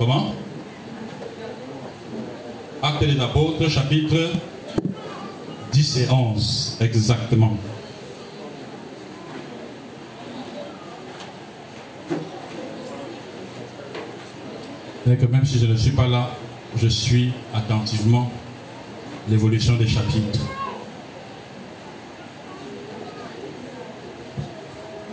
Comment Acte des apôtres, chapitre 10 et 11, exactement. Et que même si je ne suis pas là, je suis attentivement l'évolution des chapitres.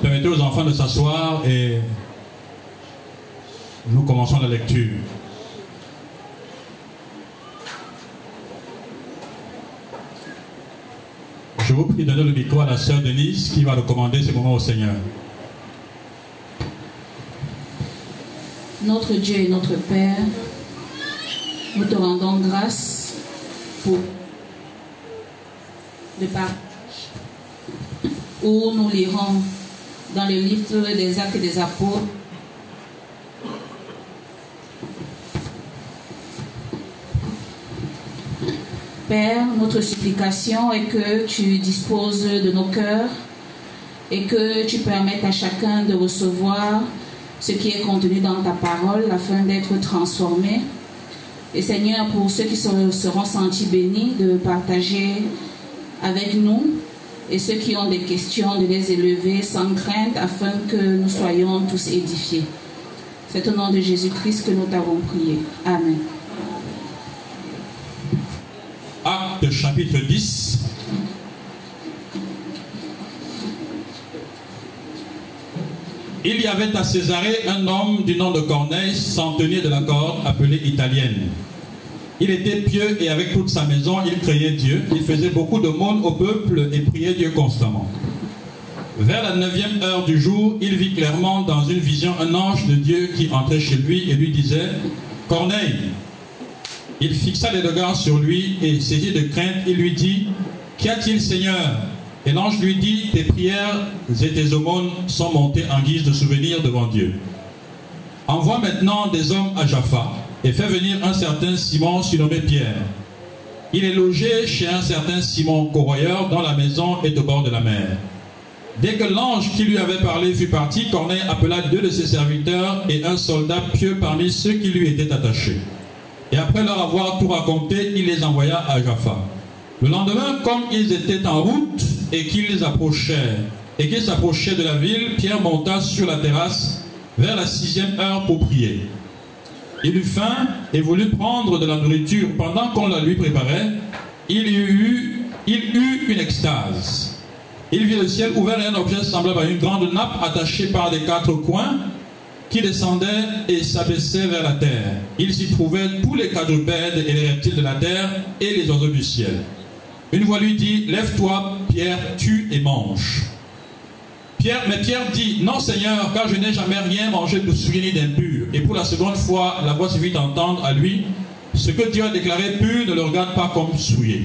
Permettez aux enfants de s'asseoir et nous commençons la lecture. Je vous prie de donner le micro à la sœur Denise qui va recommander ce moment au Seigneur. Notre Dieu et notre Père, nous te rendons grâce pour le partage où nous lirons dans le livre des actes des apôtres Père, notre supplication est que tu disposes de nos cœurs et que tu permettes à chacun de recevoir ce qui est contenu dans ta parole afin d'être transformé. Et Seigneur, pour ceux qui seront sentis bénis, de partager avec nous et ceux qui ont des questions, de les élever sans crainte afin que nous soyons tous édifiés. C'est au nom de Jésus-Christ que nous t'avons prié. Amen. Chapitre 10. Il y avait à Césarée un homme du nom de Corneille, centenier de la corde, appelé Italienne. Il était pieux et avec toute sa maison, il craignait Dieu. Il faisait beaucoup de monde au peuple et priait Dieu constamment. Vers la neuvième heure du jour, il vit clairement dans une vision un ange de Dieu qui entrait chez lui et lui disait Corneille. Il fixa les regards sur lui et saisi de crainte, il lui dit Qu'y a-t-il, Seigneur? Et l'ange lui dit Tes prières et tes aumônes sont montées en guise de souvenir devant Dieu. Envoie maintenant des hommes à Jaffa et fais venir un certain Simon surnommé Pierre. Il est logé chez un certain Simon corroyeur dont la maison est au bord de la mer. Dès que l'ange qui lui avait parlé fut parti, Corneille appela deux de ses serviteurs et un soldat pieux parmi ceux qui lui étaient attachés. Et après leur avoir tout raconté, il les envoya à Jaffa. Le lendemain, comme ils étaient en route et qu'ils approchaient, et s'approchaient de la ville, Pierre monta sur la terrasse vers la sixième heure pour prier. Il eut faim et voulut prendre de la nourriture. Pendant qu'on la lui préparait, il eut, il eut une extase. Il vit le ciel ouvert et un objet semblable à une grande nappe attachée par des quatre coins qui descendait et s'abaissait vers la terre. Il s'y trouvait tous les quadrupèdes et les reptiles de la terre et les oiseaux du ciel. Une voix lui dit, Lève-toi, Pierre, tue et mange. Pierre, mais Pierre dit, Non Seigneur, car je n'ai jamais rien mangé de souillé ni d'impur. Et pour la seconde fois, la voix se fit entendre à lui, Ce que Dieu a déclaré pur ne le regarde pas comme souillé.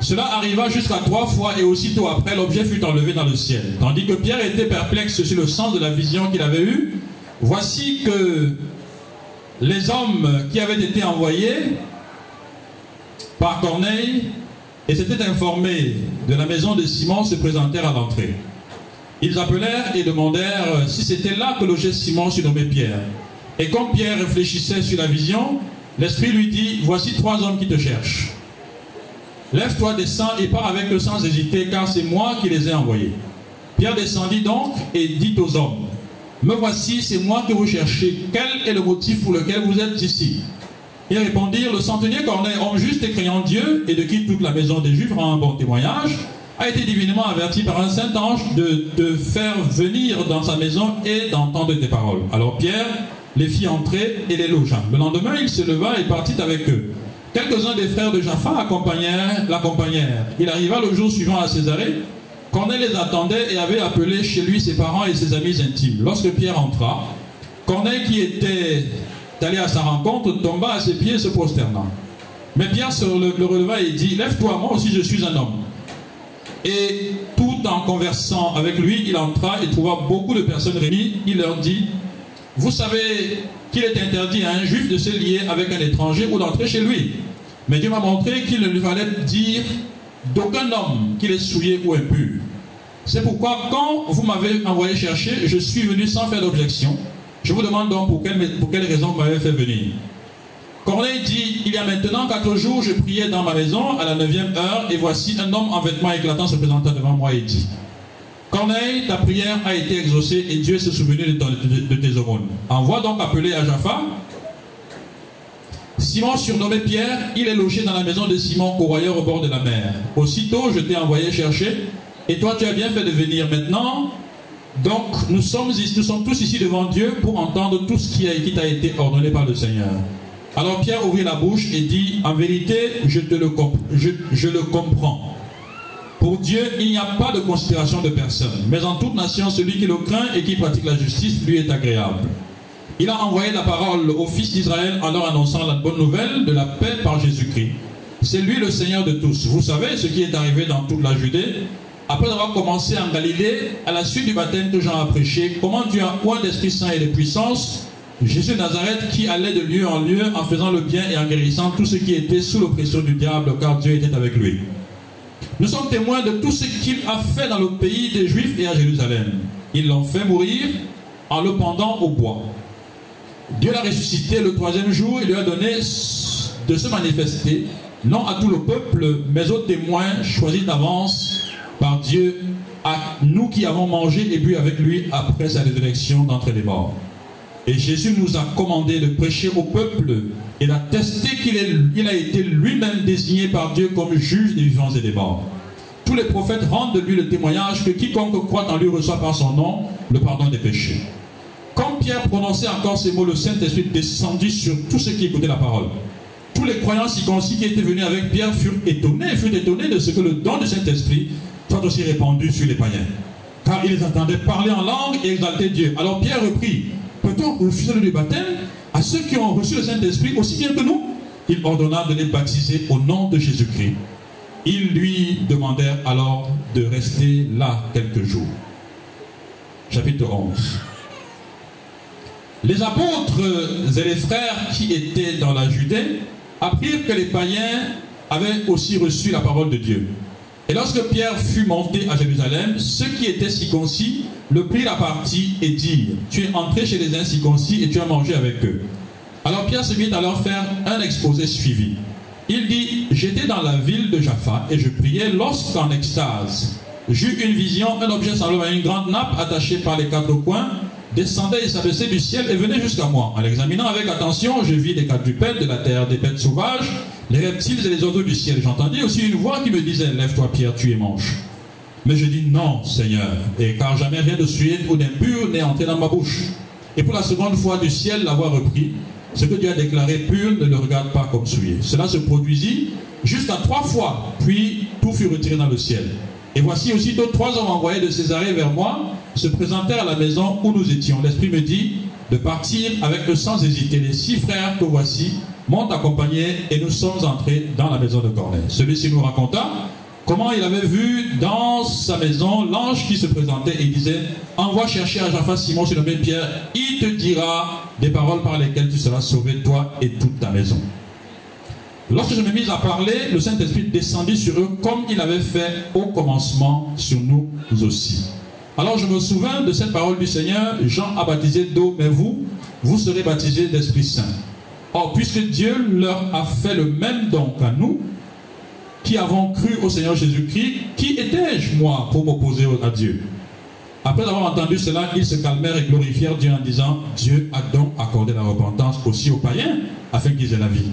Cela arriva jusqu'à trois fois et aussitôt après, l'objet fut enlevé dans le ciel. Tandis que Pierre était perplexe sur le sens de la vision qu'il avait eue, voici que les hommes qui avaient été envoyés par Corneille et s'étaient informés de la maison de Simon se présentèrent à l'entrée. Ils appelèrent et demandèrent si c'était là que logeait Simon surnommé Pierre. Et comme Pierre réfléchissait sur la vision, l'Esprit lui dit, voici trois hommes qui te cherchent. Lève-toi, descends et pars avec eux sans hésiter, car c'est moi qui les ai envoyés. Pierre descendit donc et dit aux hommes, Me voici, c'est moi que vous cherchez. Quel est le motif pour lequel vous êtes ici? Ils répondirent, Le centenier Corneille, homme juste et craignant Dieu, et de qui toute la maison des Juifs rend un bon témoignage, a été divinement averti par un saint ange de te faire venir dans sa maison et d'entendre tes paroles. Alors Pierre les fit entrer et les logea. Le lendemain, il se leva et partit avec eux. Quelques-uns des frères de Jaffa l'accompagnèrent. Il arriva le jour suivant à Césarée. Corneille les attendait et avait appelé chez lui ses parents et ses amis intimes. Lorsque Pierre entra, Corneille, qui était allé à sa rencontre, tomba à ses pieds se prosternant. Mais Pierre se le releva et dit Lève-toi, moi aussi je suis un homme. Et tout en conversant avec lui, il entra et trouva beaucoup de personnes réunies. Il leur dit Vous savez qu'il est interdit à un juif de se lier avec un étranger ou d'entrer chez lui. Mais Dieu m'a montré qu'il ne lui fallait dire d'aucun homme qu'il est souillé ou impur. C'est pourquoi, quand vous m'avez envoyé chercher, je suis venu sans faire d'objection. Je vous demande donc pour quelle, pour raison vous m'avez fait venir. Corneille dit, il y a maintenant quatre jours, je priais dans ma maison à la neuvième heure, et voici un homme en vêtements éclatants se présenta devant moi et dit, Corneille, ta prière a été exaucée et Dieu s'est souvenu de, tes aumônes. Envoie donc appeler à Jaffa. Simon, surnommé Pierre, il est logé dans la maison de Simon, courroyeur au bord de la mer. Aussitôt, je t'ai envoyé chercher, et toi, tu as bien fait de venir maintenant. Donc, nous sommes, nous sommes tous ici devant Dieu pour entendre tout ce qui, t'a été ordonné par le Seigneur. Alors Pierre ouvrit la bouche et dit, en vérité, je, le, je, le comprends. Pour Dieu, il n'y a pas de considération de personne, mais en toute nation, celui qui le craint et qui pratique la justice lui est agréable. Il a envoyé la parole au fils d'Israël en leur annonçant la bonne nouvelle de la paix par Jésus-Christ. C'est lui le Seigneur de tous. Vous savez ce qui est arrivé dans toute la Judée après avoir commencé en Galilée, à la suite du baptême que Jean a prêché, comment Dieu a point d'Esprit Saint et de puissance? Jésus de Nazareth qui allait de lieu en lieu en faisant le bien et en guérissant tous ceux qui étaient sous l'oppression du diable, car Dieu était avec lui. Nous sommes témoins de tout ce qu'il a fait dans le pays des Juifs et à Jérusalem. Ils l'ont fait mourir en le pendant au bois. Dieu l'a ressuscité le troisième jour et lui a donné de se manifester, non à tout le peuple, mais aux témoins choisis d'avance par Dieu, à nous qui avons mangé et bu avec lui après sa résurrection d'entre les morts. Et Jésus nous a commandé de prêcher au peuple et d'attester qu'il il a été lui-même désigné par Dieu comme juge des vivants et des morts. Tous les prophètes rendent de lui le témoignage que quiconque croit en lui reçoit par son nom le pardon des péchés. Quand Pierre prononçait encore ces mots, le Saint-Esprit descendit sur tous ceux qui écoutaient la parole. Tous les croyants circoncis qui étaient venus avec Pierre furent étonnés, furent étonnés de ce que le don du Saint-Esprit soit aussi répandu sur les païens. Car ils entendaient parler en langue et exalter Dieu. Alors Pierre reprit peut-on refuser le baptême à ceux qui ont reçu le Saint-Esprit aussi bien que nous? Il ordonna de les baptiser au nom de Jésus-Christ. Ils lui demandèrent alors de rester là quelques jours. Chapitre 11. Les apôtres et les frères qui étaient dans la Judée apprirent que les païens avaient aussi reçu la parole de Dieu. Et lorsque Pierre fut monté à Jérusalem, ceux qui étaient circoncis le prirent à partie et dirent, tu es entré chez les incirconcis et tu as mangé avec eux. Alors Pierre se mit à leur faire un exposé suivi. Il dit, j'étais dans la ville de Jaffa et je priais lorsqu'en extase, j'eus une vision, un objet semblable à une grande nappe attachée par les quatre coins, descendait et s'abaissait du ciel et venait jusqu'à moi. En l'examinant avec attention, je vis des quadrupèdes de la terre, des bêtes sauvages, les reptiles et les oiseaux du ciel. J'entendis aussi une voix qui me disait Lève-toi, Pierre, tu es manche. Mais je dis Non, Seigneur, et car jamais rien de suite ou d'impur n'est entré dans ma bouche. Et pour la seconde fois du ciel, la voix Ce que Dieu a déclaré pur ne le regarde pas comme souillé. Cela se produisit jusqu'à trois fois, puis tout fut retiré dans le ciel. Et voici aussitôt trois hommes envoyés de Césarée vers moi se présentèrent à la maison où nous étions. L'Esprit me dit de partir avec eux sans hésiter. Les six frères que voici m'ont accompagné et nous sommes entrés dans la maison de Corneille. Celui-ci nous raconta comment il avait vu dans sa maison l'ange qui se présentait et disait Envoie chercher à Jaffa Simon sur le même Pierre, il te dira des paroles par lesquelles tu seras sauvé, toi et toute ta maison. Lorsque je me mis à parler, le Saint-Esprit descendit sur eux comme il avait fait au commencement sur nous aussi. Alors je me souviens de cette parole du Seigneur, Jean a baptisé d'eau, mais vous, vous serez baptisés d'Esprit Saint. Or, puisque Dieu leur a fait le même don qu'à nous, qui avons cru au Seigneur Jésus-Christ, qui étais-je, moi, pour m'opposer à Dieu? Après avoir entendu cela, ils se calmèrent et glorifièrent Dieu en disant, Dieu a donc accordé la repentance aussi aux païens, afin qu'ils aient la vie.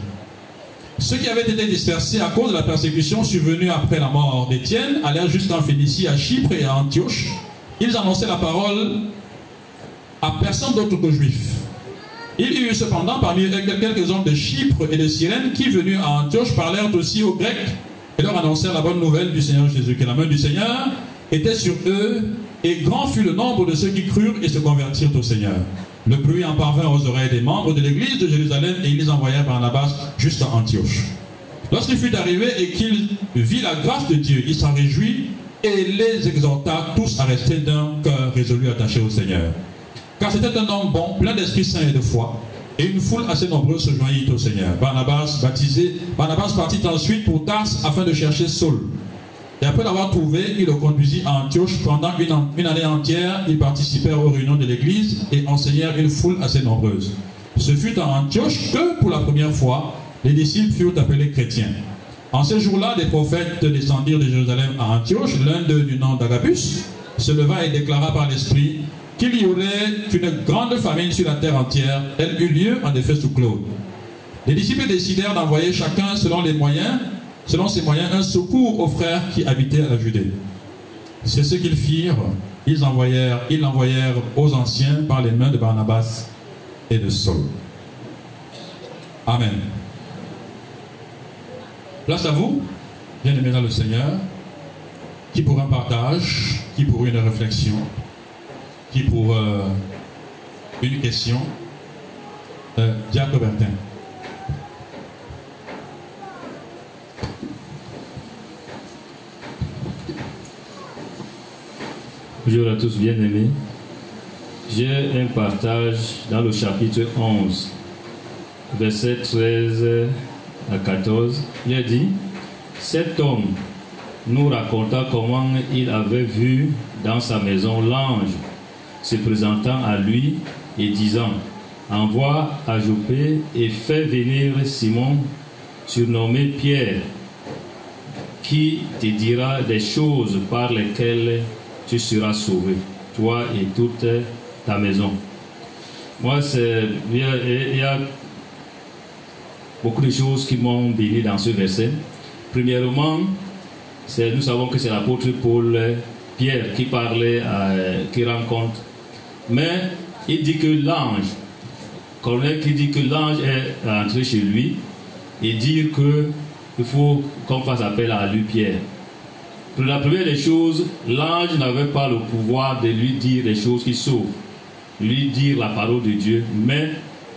Ceux qui avaient été dispersés à cause de la persécution survenue après la mort d'Étienne allèrent jusqu'en Phénicie, à Chypre et à Antioche. Ils annonçaient la parole à personne d'autre que juifs. Il y eut cependant parmi eux quelques hommes de Chypre et de Cyrène qui, venus à Antioche, parlèrent aussi aux Grecs et leur annoncèrent la bonne nouvelle du Seigneur Jésus, que la main du Seigneur était sur eux, et grand fut le nombre de ceux qui crurent et se convertirent au Seigneur. Le bruit en parvint aux oreilles des membres de l'église de Jérusalem et ils les envoyèrent par base jusqu'à Antioche. Lorsqu'il fut arrivé et qu'il vit la grâce de Dieu, il s'en réjouit et les exhorta tous à rester d'un cœur résolu attaché au Seigneur. Car c'était un homme bon, plein d'Esprit Saint et de foi. Et une foule assez nombreuse se joignit au Seigneur. Barnabas, baptisé, Barnabas partit ensuite pour Tars afin de chercher Saul. Et après l'avoir trouvé, il le conduisit à Antioche. Pendant une, une année entière, ils participèrent aux réunions de l'Église et enseignèrent une foule assez nombreuse. Ce fut à Antioche que, pour la première fois, les disciples furent appelés chrétiens. En ces jours-là, des prophètes descendirent de Jérusalem à Antioche. L'un d'eux, du nom d'Agabus, se leva et déclara par l'Esprit qu'il y aurait une grande famine sur la terre entière. Elle eut lieu en effet sous Claude. Les disciples décidèrent d'envoyer chacun, selon les moyens, selon ses moyens, un secours aux frères qui habitaient à la Judée. C'est ce qu'ils firent. Ils envoyèrent, ils l'envoyèrent aux anciens par les mains de Barnabas et de Saul. Amen. Place à vous, bien aimé dans le Seigneur, qui pour un partage, qui pour une réflexion, qui pour euh, une question, euh, Diacre Bertin. Bonjour à tous bien-aimés. J'ai un partage dans le chapitre 11, versets 13 à 14. Il a dit, cet homme nous raconta comment il avait vu dans sa maison l'ange se présentant à lui et disant, envoie à Joppé et fais venir Simon, surnommé Pierre, qui te dira des choses par lesquelles tu seras sauvé, toi et toute ta maison. Moi, c'est, il y a beaucoup de choses qui m'ont béni dans ce verset. Premièrement, nous savons que c'est l'apôtre Paul Pierre qui parlait, à, qui rencontre. Mais il dit que l'ange, Corneille qui dit que l'ange est entré chez lui et dire que il faut qu'on fasse appel à lui, Pierre. Pour la première des choses, l'ange n'avait pas le pouvoir de lui dire des choses qui sauvent, lui dire la parole de Dieu, mais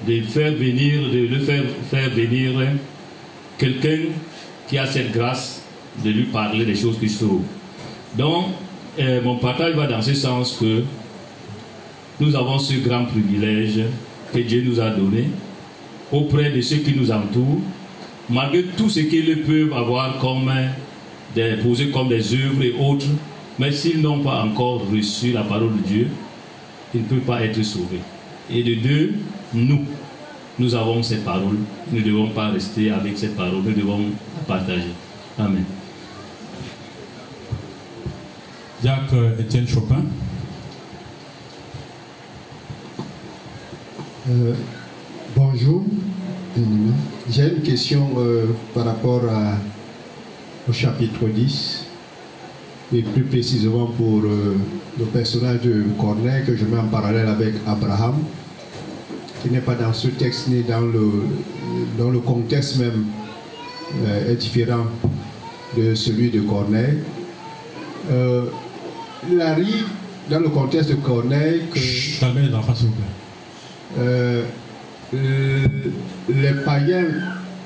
de faire venir, de le faire, faire venir quelqu'un qui a cette grâce de lui parler des choses qui sauvent. Donc, euh, mon partage va dans ce sens que nous avons ce grand privilège que Dieu nous a donné auprès de ceux qui nous entourent, malgré tout ce qu'ils peuvent avoir comme des, posé comme des œuvres et autres, mais s'ils n'ont pas encore reçu la parole de Dieu, ils ne peuvent pas être sauvés. Et de deux, nous, nous avons cette parole. Nous ne devons pas rester avec cette parole, nous devons la partager. Amen. Diacre Étienne Chopin. Euh, bonjour. J'ai une question euh, par rapport à- au chapitre 10, et plus précisément pour euh, le personnage de Corneille que je mets en parallèle avec Abraham, qui n'est pas dans ce texte ni dans le, dans le contexte même euh, est différent de celui de Corneille. Euh, il arrive dans le contexte de Corneille que Chut, Calmez les enfants, s'il vous plaît. euh, euh, les païens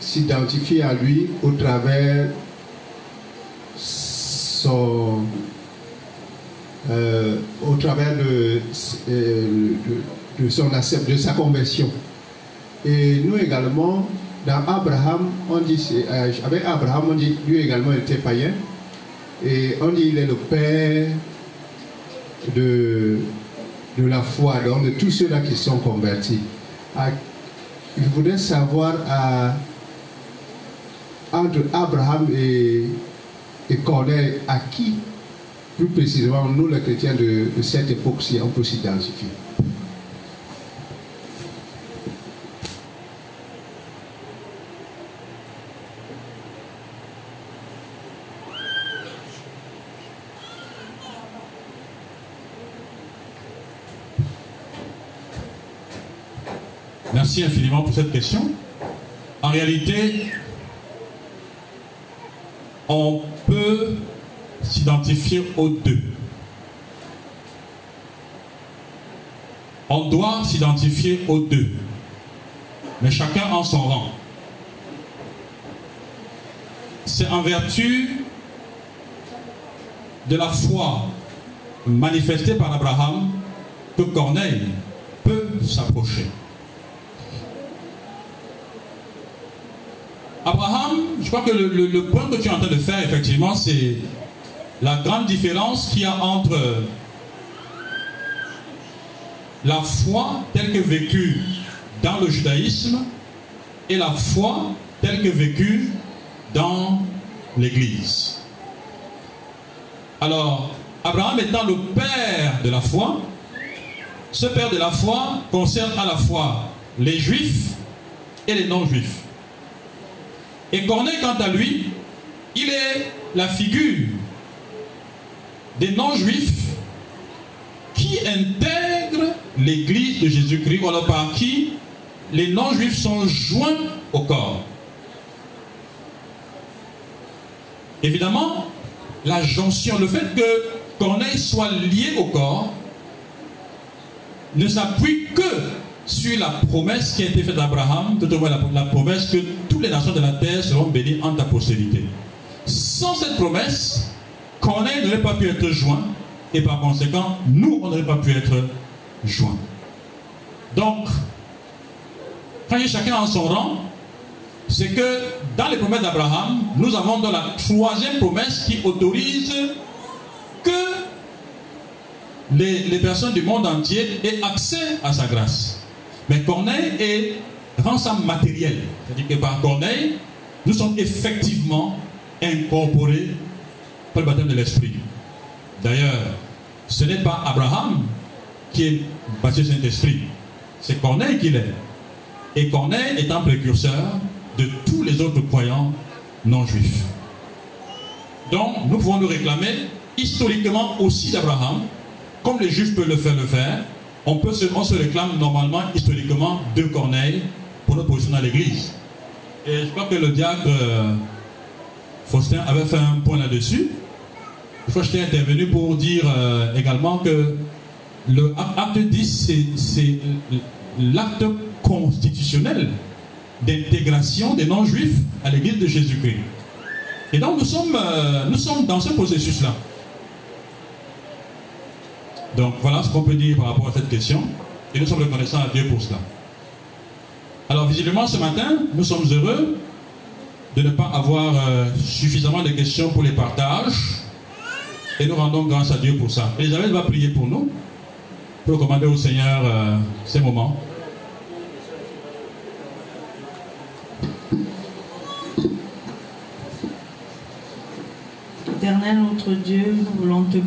s'identifient à lui au travers son, euh, au travers de, euh, de- de son de sa conversion. Et nous également, dans Abraham, on dit, euh, avec Abraham, on dit lui également était païen. Et on dit il est le père de, de la foi, donc de tous ceux-là qui sont convertis. À- je voudrais savoir entre Abraham et, et Corneille, à qui, plus précisément, nous les chrétiens de, de cette époque-ci, on peut s'identifier? Merci infiniment pour cette question. En réalité, on peut s'identifier aux deux. On doit s'identifier aux deux. Mais chacun en son rang. C'est en vertu de la foi manifestée par Abraham que Corneille peut s'approcher. Abraham, je crois que le, point que tu es en train de faire, effectivement, c'est la grande différence qu'il y a entre la foi telle que vécue dans le judaïsme et la foi telle que vécue dans l'Église. Alors, Abraham étant le père de la foi, ce père de la foi concerne à la fois les juifs et les non-juifs. Et Corneille, quant à lui, il est la figure des non-juifs qui intègrent l'église de Jésus-Christ, alors par qui les non-juifs sont joints au corps. Évidemment, la jonction, le fait que Corneille soit lié au corps, ne s'appuie que sur la promesse qui a été faite à Abraham, tout au la, promesse que toutes les nations de la terre seront bénies en ta postérité. Sans cette promesse, Corneille n'aurait pas pu être joint, et par conséquent, nous, on n'aurait pas pu être joints. Donc, quand chacun en son rang, c'est que dans les promesses d'Abraham, nous avons dans la troisième promesse qui autorise que les, les, personnes du monde entier aient accès à sa grâce. Mais Corneille est, ça matériel. C'est-à-dire que par Corneille, nous sommes effectivement incorporés par le baptême de l'Esprit. D'ailleurs, ce n'est pas Abraham qui est baptisé Saint-Esprit, c'est Corneille qui l'est. Et Corneille est un précurseur de tous les autres croyants non juifs. Donc, nous pouvons nous réclamer historiquement aussi d'Abraham, comme les juifs peuvent le faire, le faire. On, peut on se réclame normalement historiquement de Corneille pour notre position dans l'Église. Et je crois que le diacre euh, Faustin avait fait un point là-dessus. Je crois que j'étais intervenu pour dire euh, également que le acte 10, c'est l'acte constitutionnel d'intégration des non-juifs à l'église de Jésus-Christ. Et donc nous sommes, euh, nous sommes dans ce processus-là. Donc voilà ce qu'on peut dire par rapport à cette question. Et nous sommes reconnaissants à Dieu pour cela. Alors visiblement ce matin, nous sommes heureux de ne pas avoir euh, suffisamment de questions pour les partages. Et nous rendons grâce à Dieu pour ça. Elisabeth va prier pour nous, pour commander au Seigneur euh, ces moments. Éternel notre Dieu, nous voulons te